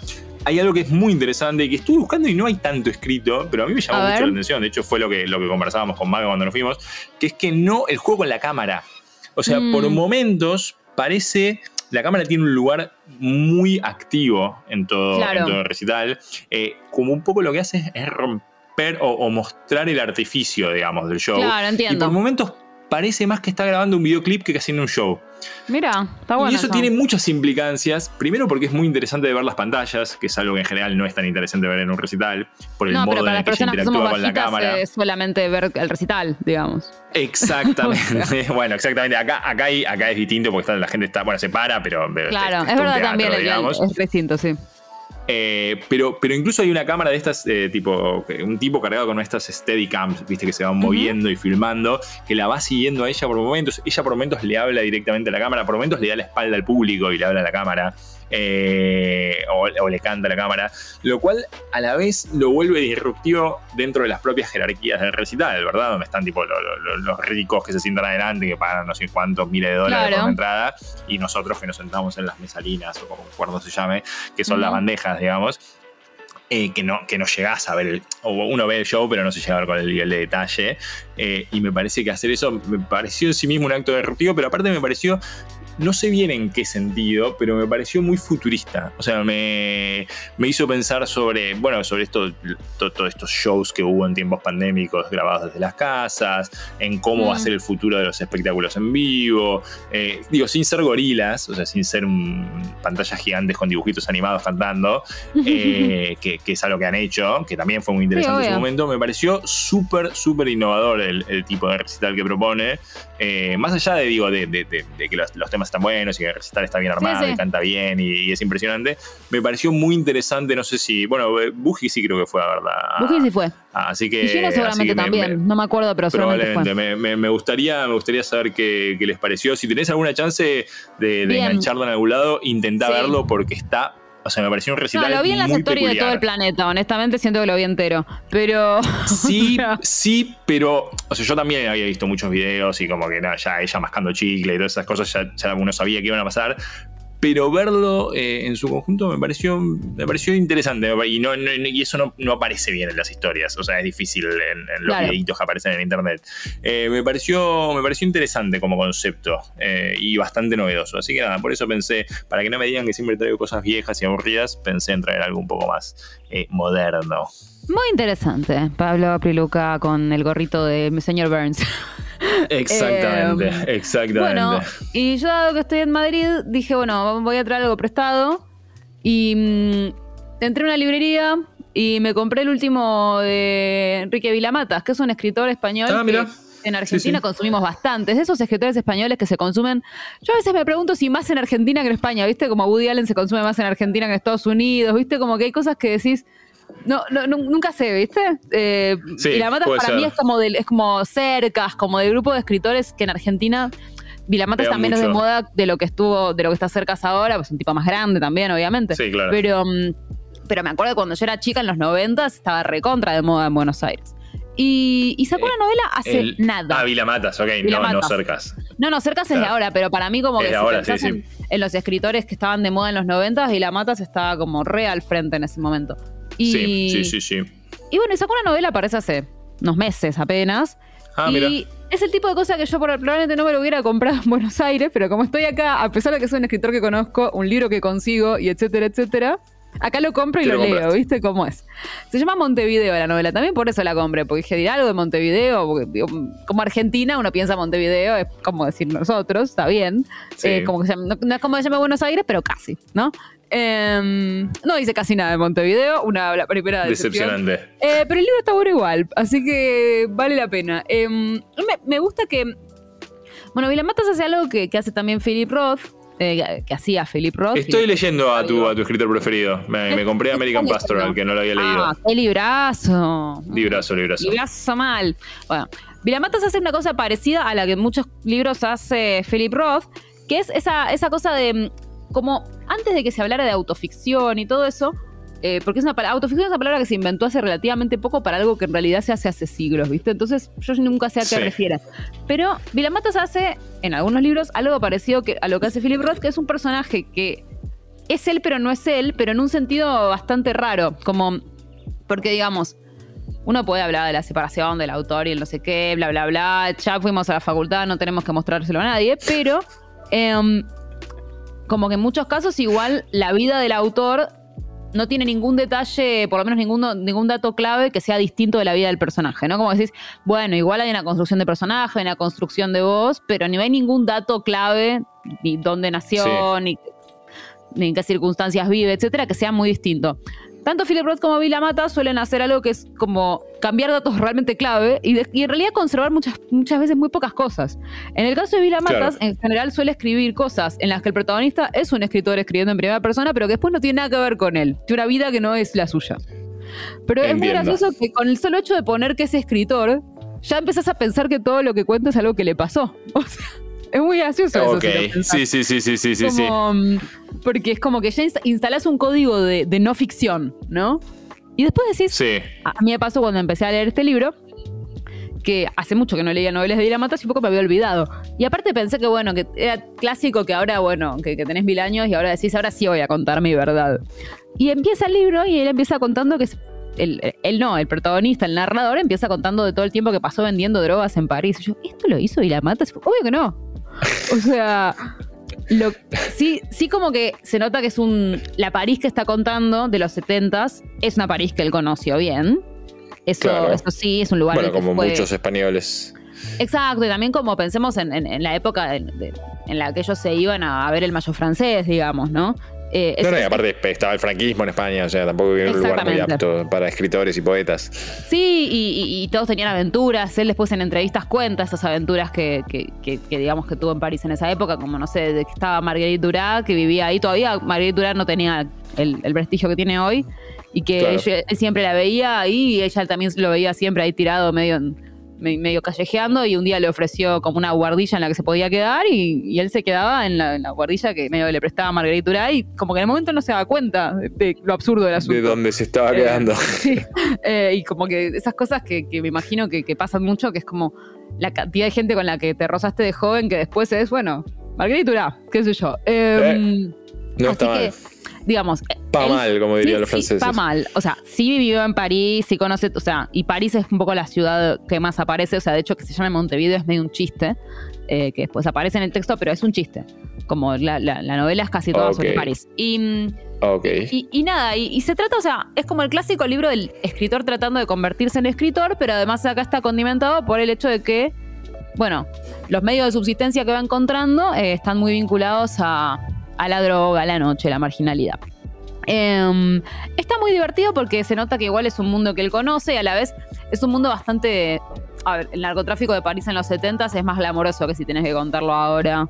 hay algo que es muy interesante y que estuve buscando y no hay tanto escrito, pero a mí me llamó A mucho ver. la atención. De hecho, fue lo que, lo que conversábamos con Maga cuando nos fuimos, que es que no, el juego con la cámara. O sea, Mm. por momentos parece. La cámara tiene un lugar muy activo en todo, Claro. en todo el recital. Eh, como un poco lo que hace es- es o, o mostrar el artificio, digamos, del show. Claro, Y entiendo. por momentos parece más que está grabando un videoclip que haciendo un show. Mira, está bueno. y eso tiene muchas implicancias. Primero porque es muy interesante de ver las pantallas, que es algo que en general no es tan interesante ver en un recital, por el No, pero modo para en el que se interactúa con la cámara. es solamente ver el recital, digamos. Exactamente. bueno, exactamente. Acá, acá, hay- acá es distinto porque está- la gente está, bueno, se para, pero. Claro, es es un verdad teatro, también, el- digamos. es distinto, sí. Eh, pero, pero incluso hay una cámara de estas, eh, tipo, que- un tipo cargado con estas Steadicams, viste, que se van moviendo y filmando, que la va siguiendo a ella por momentos. Ella por momentos le habla directamente a la cámara, por momentos le da la espalda al público y le habla a la cámara. Eh, o, o le canta a la cámara, lo cual a la vez lo vuelve disruptivo dentro de las propias jerarquías del recital, ¿verdad? Donde están tipo lo- lo- lo- los ricos que se sientan adelante, que pagan no sé cuántos miles de dólares Claro. por una entrada, y nosotros que nos sentamos en las mesalinas, o como cuando se llame, que son las bandejas, digamos. eh, que, no, que no llegás a ver el, o uno ve el show pero no se llega a ver con el nivel de detalle eh, y me parece que hacer eso me pareció en sí mismo un acto disruptivo pero aparte me pareció no sé bien en qué sentido, pero me pareció muy futurista. O sea, me, me hizo pensar sobre, bueno, sobre esto, to- todos estos shows que hubo en tiempos pandémicos grabados desde las casas, en cómo Mm. va a ser el futuro de los espectáculos en vivo. Eh, digo, sin ser gorilas, o sea, sin ser un, pantallas gigantes con dibujitos animados cantando, eh, que, que es algo que han hecho, que también fue muy interesante en su momento. Me pareció súper, súper innovador el, el tipo de recital que propone. Eh, más allá de, digo, de, de- de- de que los, los temas están buenos y que el recital está bien armado sí. y canta bien y, y es impresionante, me pareció muy interesante. No sé si, bueno, eh, Buji sí creo que fue, la verdad. Buji sí fue. Así que. Y Gino así seguramente que también. me- no me acuerdo, pero seguramente fue. Probablemente, me, me- me gustaría, me gustaría saber qué, qué les pareció. Si tenés alguna chance de, de engancharlo en algún lado, intentá Sí. verlo porque está. O sea, me pareció un No, recital. lo vi en las muy stories de todo el planeta. Honestamente, siento que lo vi entero. Pero. Sí, sí, pero. O sea, yo también había visto muchos videos y como que nada, ya ella mascando chicle y todas esas cosas, ya, ya uno sabía que iban a pasar. Pero verlo eh, en su conjunto me pareció, me pareció interesante. Y, no, no- y eso no, no aparece bien en las historias. O sea, es difícil en, en los Claro. videitos que aparecen en internet. Eh, me, pareció, me pareció interesante como concepto eh, y bastante novedoso. Así que nada, por eso pensé, para que no me digan que siempre traigo cosas viejas y aburridas, pensé en traer algo un poco más moderno. muy interesante. Pablo Priluca con el gorrito de mi señor Burns. Exactamente, Eh, exactamente. Bueno, y yo dado que estoy en Madrid, dije, bueno, voy a traer algo prestado. Y mm, entré a una librería y me compré el último de Enrique Vilamatas, que es un escritor español Ah, que mirá. en Argentina sí. consumimos bastantes. De esos escritores españoles que se consumen. Yo a veces me pregunto si más en Argentina que en España, ¿viste? Como Woody Allen se consume más en Argentina que en Estados Unidos, ¿viste? Como que hay cosas que decís. No, no, nu- nunca sé, ¿viste? Eh, Sí, Vilamatas para ser. mí es como, del, es como cercas, como del grupo de escritores que en Argentina. Vilamatas Pegan también es de moda de lo que estuvo, de lo que está cercas ahora, pues un tipo más grande también, obviamente. Sí, claro. Pero, mm, pero me acuerdo que cuando yo era chica en los 90 estaba recontra de moda en Buenos Aires. Y, y sacó Eh, una novela hace El- nada. Ah, Vilamatas, ok, no, no cercas. No, no, cercas es de ahora, pero para mí como Es que de si ahora, pensás sí, en, en los escritores que estaban de moda en los 90 y la Matas estaba como re al frente en ese momento. Y, Sí, sí, sí, sí. y bueno, y sacó una novela, parece hace unos meses apenas. Ah, y mira. es el tipo de cosa que yo probablemente no me lo hubiera comprado en Buenos Aires, pero como estoy acá, a pesar de que soy un escritor que conozco, un libro que consigo y etcétera, etcétera, Acá lo compro y ¿Qué lo, lo leo? ¿viste cómo es? Se llama Montevideo la novela, también por eso la compré, porque dije, dirá algo de Montevideo, porque digo, como Argentina uno piensa Montevideo, es como decir nosotros, está bien. Sí. Eh, como que se no, no es como se llama Buenos Aires, pero casi, ¿no? Em, no dice casi nada de Montevideo, una la primera decepción. Decepcionante. Eh, pero el libro está bueno igual, así que vale la pena. Em, me, me gusta que. Bueno, Vilamatas hace algo que, que hace también Philip Roth, eh, que hacía Philip Roth. Estoy leyendo a tu, a tu escritor preferido. Me, me compré American Pastoral, que no lo había leído. Ah, qué librazo. Librazo, librazo. Librazo mal. Bueno, Vilamatas hace una cosa parecida a la que en muchos libros hace Philip Roth, que es esa, esa cosa de mm, como antes de que se hablara de autoficción y todo eso, eh, porque es una palabra, autoficción es una palabra que se inventó hace relativamente poco para algo que en realidad se hace hace siglos, ¿viste? Entonces yo nunca sé a qué Sí. refiere. Pero Vilamatas hace en algunos libros algo parecido que, a lo que hace Philip Roth, que es un personaje que es él pero no es él, pero en un sentido bastante raro, como porque digamos, uno puede hablar de la separación del autor y el no sé qué, bla, bla, bla. Ya fuimos a la facultad, no tenemos que mostrárselo a nadie, pero em, como que en muchos casos igual la vida del autor no tiene ningún detalle, por lo menos ningún, ningún dato clave que sea distinto de la vida del personaje, ¿no? Como decís, bueno, igual hay una construcción de personaje, una construcción de voz, pero no hay ningún dato clave, ni dónde nació, Sí. ni, ni en qué circunstancias vive, etcétera, que sea muy distinto. Tanto Philip Roth como Vila Mata suelen hacer algo que es como cambiar datos realmente clave y, de- y en realidad conservar muchas, muchas veces muy pocas cosas. En el caso de Vila Matas, Claro. en general suele escribir cosas en las que el protagonista es un escritor escribiendo en primera persona, pero que después no tiene nada que ver con él. Tiene una vida que no es la suya. Pero es muy gracioso que con el solo hecho de poner que es escritor, ya empezás a pensar que todo lo que cuenta es algo que le pasó. O sea, es muy gracioso eso. Ok, si lo sí, sí, sí, sí, sí, sí. Como, mm, Porque es como que ya insta- instalás un código de, de no ficción, ¿no? Y después decís, Sí, a mí me pasó cuando empecé a leer este libro, que hace mucho que no leía novelas de Vila Matas y un poco me había olvidado. Y aparte pensé que, bueno, que era clásico que ahora, bueno, que, que tenés mil años y ahora decís, ahora sí voy a contar mi verdad. Y empieza el libro y él empieza contando que... es- Él, él no, el protagonista, el narrador, empieza contando de todo el tiempo que pasó vendiendo drogas en París. Y yo, ¿esto lo hizo Vila Matas? Obvio que no. O sea, lo, sí, sí como que se nota que es un... La París que está contando de los 70s es una París que él conoció bien. Eso, Claro. eso sí, es un lugar Bueno, que como fue- muchos españoles. Exacto, y también como pensemos en, en- en la época de- de- en la que ellos se iban a ver el mayo francés, digamos, ¿no? Eh, No, no, y es- aparte estaba el franquismo en España, o sea, tampoco era un lugar muy apto para escritores y poetas. Sí, y, y- y todos tenían aventuras. Él después en entrevistas cuenta esas aventuras que, que- que- que digamos que tuvo en París en esa época, como no sé, de que estaba Marguerite Duras, que vivía ahí. Todavía Marguerite Duras no tenía el, el prestigio que tiene hoy. Y que Claro. ella- él siempre la veía ahí y ella también lo veía siempre ahí tirado medio, en- medio callejeando. Y un día le ofreció como una guardilla en la que se podía quedar y, y él se quedaba en la, en la guardilla que medio le prestaba Marguerite Duras. Y como que en el momento no se daba cuenta de, de lo absurdo del asunto. De donde se estaba Eh, quedando. Sí, eh, y como que esas cosas que, que me imagino que, que pasan mucho, que es como la cantidad de gente con la que te rozaste de joven que después es, bueno, Margarita Urá, qué sé yo. Eh, No está mal. que, digamos... Pa él- mal, como dirían sí, los sí, franceses. pa mal. O sea, sí vivió en París, sí conoce, o sea, y París es un poco la ciudad que más aparece, o sea, de hecho que se llama Montevideo es medio un chiste, eh, que después aparece en el texto, pero es un chiste. Como la, la- la novela es casi toda sobre. París. Y... mm, Ok. y, y nada, y, y se trata, o sea, es como el clásico libro del escritor tratando de convertirse en escritor, pero además acá está condimentado por el hecho de que, bueno, los medios de subsistencia que va encontrando eh, están muy vinculados a, a la droga, a la noche, a la marginalidad. Em, está muy divertido porque se nota que igual es un mundo que él conoce y a la vez es un mundo bastante... A ver, el narcotráfico de París en los 70 es más glamoroso que si tenés que contarlo ahora.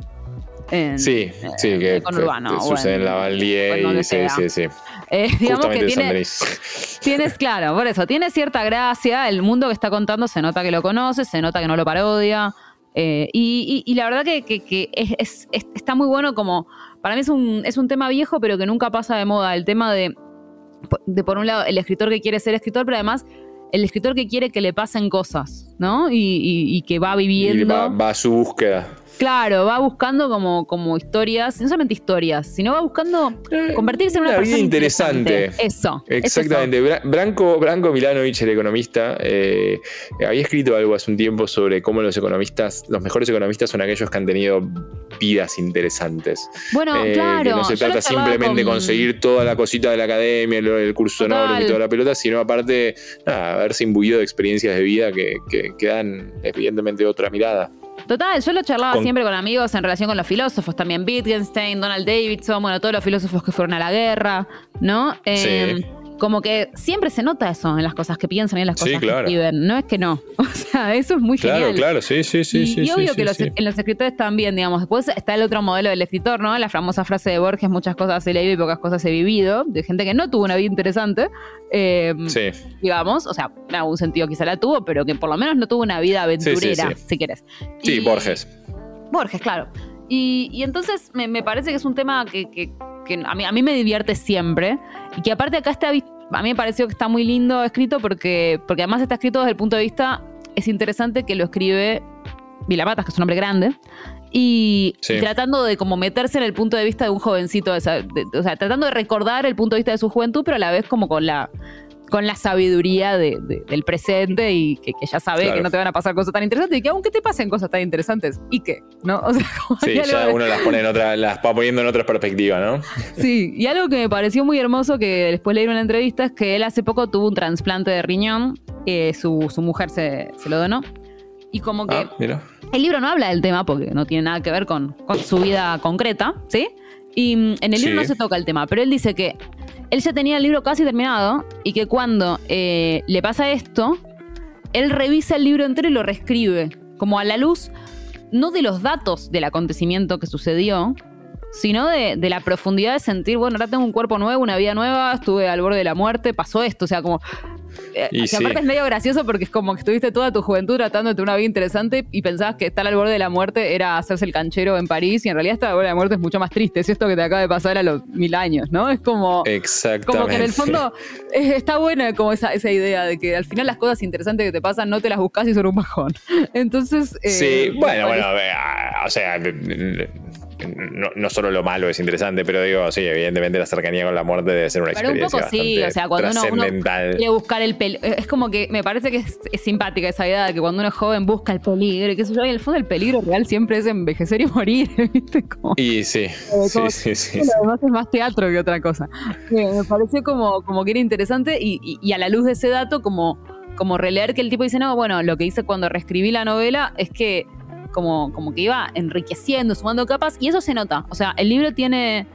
en- Sí, sí, que con fue- urbano, sucede en- la donde y sí, sí, sí. Eh, digamos que tiene. Tienes, claro, por eso, tiene cierta gracia. El mundo que está contando se nota que lo conoce, se nota que no lo parodia. eh, y, y- y la verdad que, que- que es, es- es- está muy bueno como. Para mí es un, es un tema viejo, pero que nunca pasa de moda. El tema de, de, por un lado, el escritor que quiere ser escritor, pero además el escritor que quiere que le pasen cosas, ¿no? Y, y- y que va Y viviendo. va, va a su búsqueda. Claro, va buscando como, como historias, no solamente historias, sino va buscando convertirse en una, Una persona vida interesante. Eso. es Exactamente. Bra- Branko, Branko Milanovic, el economista, eh, había escrito algo hace un tiempo sobre cómo los economistas, los mejores economistas son aquellos que han tenido vidas interesantes. eso. Bueno, Eh, claro. que no se trata simplemente de con- conseguir toda la cosita de la academia, el, el curso de y toda la pelota, sino aparte, nada, haberse imbuido de experiencias de vida que, que, que dan evidentemente otra mirada. Total, yo lo charlaba Con- siempre con amigos en relación con los filósofos, también Wittgenstein, Donald Davidson, bueno, todos los filósofos que fueron a la guerra, ¿no? Eh, Sí. Como que siempre se nota eso en las cosas que piensan y en las Sí, cosas que claro. escriben. No es que no. O sea, eso es muy Claro, genial. claro, sí, sí, sí. y, sí, y obvio sí, que los- en los escritores también, digamos. Después está el otro modelo del escritor, ¿no? La famosa frase de Borges, muchas cosas he leído y pocas cosas he vivido, de gente que no tuvo una vida interesante, eh, Sí. digamos, o sea, en algún sentido quizá la tuvo, pero que por lo menos no tuvo una vida aventurera, si quieres. Sí, Y- Borges. Borges, claro. Y, y entonces me, me parece que es un tema que, que- que a, mí, a mí me divierte siempre. Y que aparte acá está, a mí me pareció que está muy lindo escrito porque, porque además está escrito desde el punto de vista, es interesante que lo escribe Vilamatas, que es un hombre grande. Y, Sí. y tratando de como meterse en el punto de vista de un jovencito, de- o sea, tratando de recordar el punto de vista de su juventud, pero a la vez como con la con la sabiduría de- de- del presente y que, que ya sabe Claro. que no te van a pasar cosas tan interesantes y que aunque te pasen cosas tan interesantes, ¿y qué? ¿No? O sea, como Sí, algo ya uno las pone en otra, las va poniendo en otra perspectiva, ¿no? Sí, y algo que me pareció muy hermoso que después leí en una entrevista es que él hace poco tuvo un trasplante de riñón, eh, su, su mujer se, se lo donó. Y como que Ah, mira. el libro no habla del tema porque no tiene nada que ver con, con su vida concreta, ¿sí? Y mm, en el libro Sí. no se toca el tema, pero él dice que él ya tenía el libro casi terminado y que cuando eh, le pasa esto, él revisa el libro entero y lo reescribe, como a la luz, no de los datos del acontecimiento que sucedió, sino de, de la profundidad de sentir, bueno, ahora tengo un cuerpo nuevo, una vida nueva, estuve al borde de la muerte, pasó esto, o sea, como... eh, Y sí. aparte es medio gracioso porque es como que estuviste toda tu juventud tener una vida interesante y pensabas que estar al borde de la muerte era hacerse el canchero en París y en realidad estar al borde de la muerte es mucho más triste, es esto que te acaba de pasar a los mil años, ¿no? Es como... Exactamente. Como que en el fondo está buena como esa, esa idea de que al final las cosas interesantes que te pasan no te las buscas y son un bajón. Entonces. eh, Sí, bueno, bueno, a ver, o sea, no, no solo lo malo es interesante, pero digo, sí, evidentemente la cercanía con la muerte debe ser una Pero un experiencia poco sí, o sea, cuando uno- uno. Quiere buscar el peligro. Es como que me parece que es, es simpática esa idea de que cuando uno es joven busca el peligro y qué sé yo, y en el fondo el peligro real siempre es envejecer y morir, ¿viste? Como, Y sí, como- sí, sí, sí. Lo demás es más teatro que otra cosa. Eh, me pareció como, como que era interesante y, y- y a la luz de ese dato, como, como releer que el tipo dice, no, bueno, lo que hice cuando reescribí la novela es que como, como que iba enriqueciendo, sumando capas, y eso se nota. O sea, el libro tiene...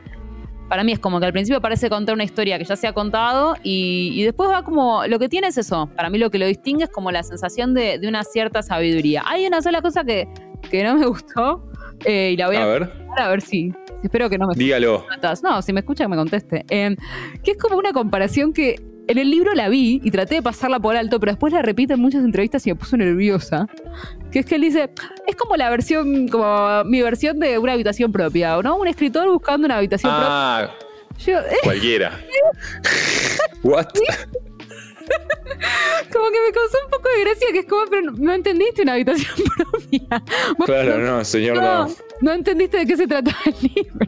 Para mí es como que al principio parece contar una historia que ya se ha contado y, y después va como... Lo que tiene es eso. Para mí lo que lo distingue es como la sensación de, de una cierta sabiduría. Hay una sola cosa que, que no me gustó eh, y la voy a, A ver, a ver si... Espero que no me dígalo. No, si me escucha que me conteste. Eh, que es como una comparación que en el libro la vi y traté de pasarla por alto, pero después la repite en muchas entrevistas y me puso nerviosa. Que es que él dice, es como la versión, como mi versión de una habitación propia, ¿no? Un escritor buscando una habitación Ah, propia. Yo, eh, cualquiera. What? como que me causó un poco de gracia, que es como, pero no, entendiste una habitación propia. Claro, no, señor, no, no. no entendiste de qué se trataba el libro.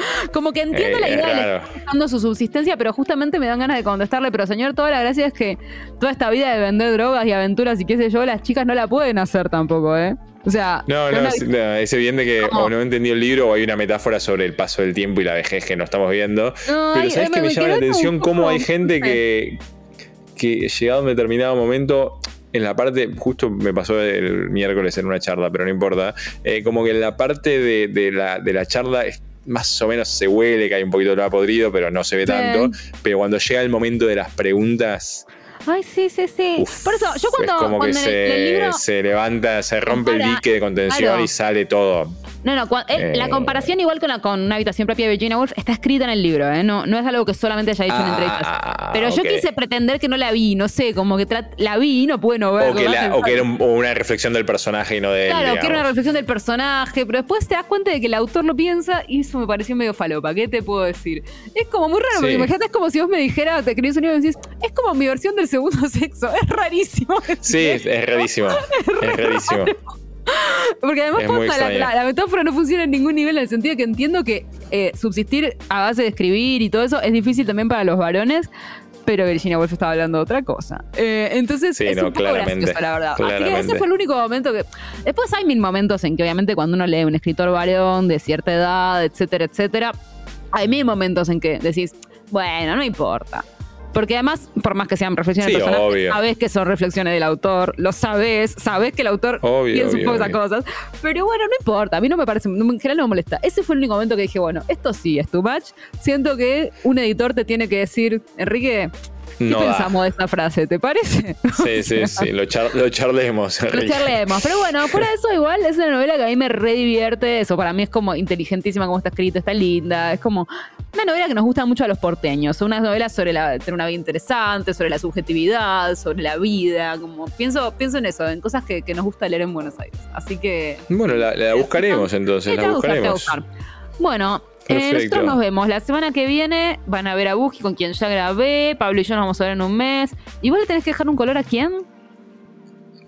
Como que entiendo Eh, la idea de raro. buscando su subsistencia, pero justamente me dan ganas de contestarle, pero señor, toda la gracia es que toda esta vida de vender drogas y aventuras y qué sé yo, las chicas no la pueden hacer tampoco, ¿eh? O sea, No, no, una- es, no, es evidente que ¿Cómo? o no entendió el libro o hay una metáfora sobre el paso del tiempo y la vejez que no estamos viendo. No, Pero ¿sabes qué me me llama la atención? Cómo hay gente que, que llegado a un determinado momento, en la parte, justo me pasó el miércoles en una charla, pero no importa, eh, como que en la parte de, de la, de la charla es- más o menos se huele que hay un poquito de a podrido, pero no se ve tanto. Pero cuando llega el momento de las preguntas, Ay, sí, sí, sí. uf, Por eso, yo cuando, es como que cuando en, el, se, libro. se levanta, se rompe el dique de contención claro. y sale todo. No, no, cua- él- Eh. la comparación igual con, la, con una habitación propia de Virginia Woolf está escrita en el libro, ¿eh? No, no es algo que solamente haya dicho en entrevistas. Ah, Pero yo quise pretender que no la vi, no sé, como que la vi y no pude no verla. O que, la- o que era un- una reflexión del personaje y no de él. Claro, que era una reflexión del personaje, pero después te das cuenta de que el autor lo piensa y eso me pareció medio falopa. ¿Qué te puedo decir? Es como muy raro, Sí. porque imagínate, es como si vos me dijeras, te escribís un libro y decís, es como mi versión del segundo sexo. Es rarísimo. Sí, es, es rarísimo. Es rarísimo. Porque además posta, la, extraño. la- la metáfora no funciona en ningún nivel en el sentido que entiendo que eh, subsistir a base de escribir y todo eso es difícil también para los varones. Pero Virginia Woolf estaba hablando de otra cosa. Eh, entonces Sí, es no, un poco gracioso, la verdad. Así que ese fue el único momento que. Después hay mil momentos en que, obviamente, cuando uno lee un escritor varón de cierta edad, etcétera, etcétera, hay mil momentos en que decís, bueno, no importa. Porque además, por más que sean reflexiones Sí, personales, obvio. sabes que son reflexiones del autor, lo sabes, sabes que el autor Obvio, piensa un poco esas cosas. Pero bueno, no importa, a mí no me parece, en general no me molesta. Ese fue el único momento que dije, bueno, esto sí es too much. Siento que un editor te tiene que decir, Enrique, ¿qué No da. pensamos de esta frase? ¿Te parece? Sí, sí, sí. Lo, char- lo charlemos. Lo charlemos. Pero bueno, fuera de eso, igual es una novela que a mí me redivierte. Eso para mí es como inteligentísima como está escrito, está linda. Es como una novela que nos gusta mucho a los porteños. Una novela sobre la, tener una vida interesante, sobre la subjetividad, sobre la vida. Como pienso, pienso en eso, en cosas que, que nos gusta leer en Buenos Aires. Así que. Bueno, la, la buscaremos entonces, Sí, la te va a gustar, nosotros nos vemos la semana que viene. Van a ver a Buji con quien ya grabé. Pablo y yo nos vamos a ver en un mes. Igual le tenés que dejar un color a quién?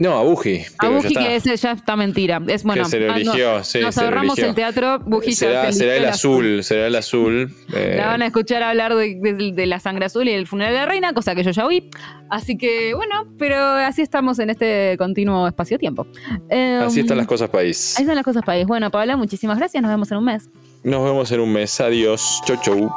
No, a Buji. A Buji, que ese ya está mentira. Es bueno. que se lo ah, no, eligió, sí, nos ahorramos el teatro. Buji será, se será el azul, será el azul. eh, La van a escuchar hablar de, de- de la sangre azul y el funeral de la reina, cosa que yo ya oí. Así que, bueno, pero así estamos en este continuo espacio-tiempo. Eh, así están las cosas, país. Ahí están las cosas, país. Bueno, Paola, muchísimas gracias. Nos vemos en un mes. Nos vemos en un mes. Adiós. Chau, chau.